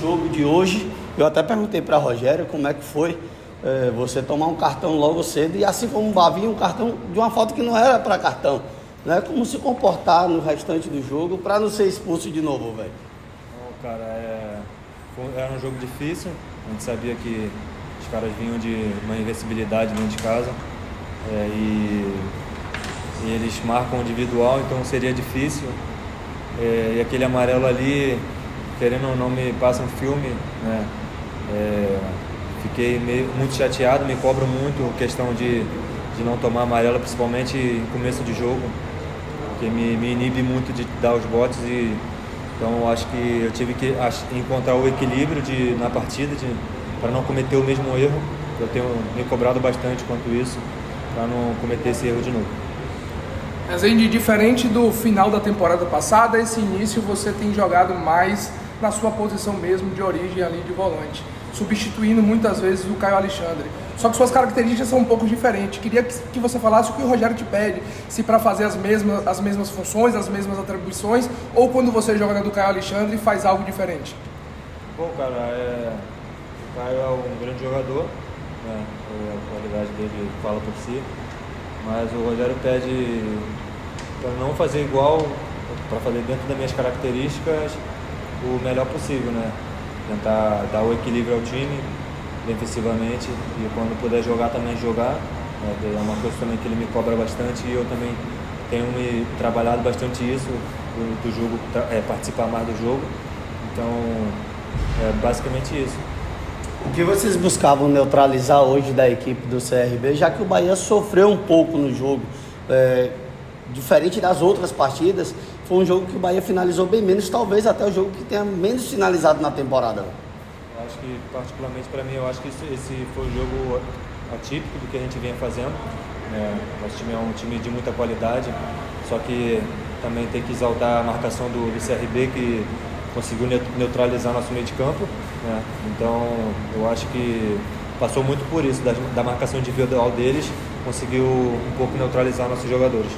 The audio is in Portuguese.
jogo de hoje, eu até perguntei para Rogério como é que foi é, você tomar um cartão logo cedo e assim como o um cartão de uma falta que não era para cartão. Né? Como se comportar no restante do jogo para não ser expulso de novo, velho? Cara, é... era um jogo difícil. A gente sabia que os caras vinham de uma invencibilidade dentro de casa. É, e... e, eles marcam individual, então seria difícil. É, e aquele amarelo ali, querendo ou não, me passa um filme. Né? É, fiquei meio, muito chateado, me cobro muito questão de, de não tomar amarelo, principalmente em começo de jogo porque me, me inibe muito de dar os botes e então acho que eu tive que encontrar o equilíbrio de, na partida para não cometer o mesmo erro. Eu tenho me cobrado bastante quanto isso para não cometer esse erro de novo. Rezende, diferente do final da temporada passada, esse início você tem jogado mais na sua posição mesmo de origem ali de volante, substituindo muitas vezes o Caio Alexandre. Só que suas características são um pouco diferentes. Queria que você falasse o que o Rogério te pede, se para fazer as mesmas, as mesmas funções, as mesmas atribuições, ou quando você joga na do Caio Alexandre faz algo diferente. Bom, cara, é... o Caio é um grande jogador, né? a qualidade dele fala por si, mas o Rogério pede para não fazer igual, para fazer dentro das minhas características o melhor possível, né? Tentar dar o equilíbrio ao time, defensivamente e quando puder jogar também jogar. É, é uma coisa também que ele me cobra bastante e eu também tenho me trabalhado bastante isso do, do jogo, é, participar mais do jogo. Então, é basicamente isso. O que vocês buscavam neutralizar hoje da equipe do CRB, já que o Bahia sofreu um pouco no jogo, é, diferente das outras partidas, foi um jogo que o Bahia finalizou bem menos, talvez até o jogo que tenha menos finalizado na temporada acho que, particularmente para mim, eu acho que esse, esse foi um jogo atípico do que a gente vinha fazendo. É, nosso time é um time de muita qualidade, só que também tem que exaltar a marcação do, do CRB, que conseguiu neutralizar nosso meio de campo. Né? Então, eu acho que passou muito por isso, da, da marcação individual deles, conseguiu um pouco neutralizar nossos jogadores.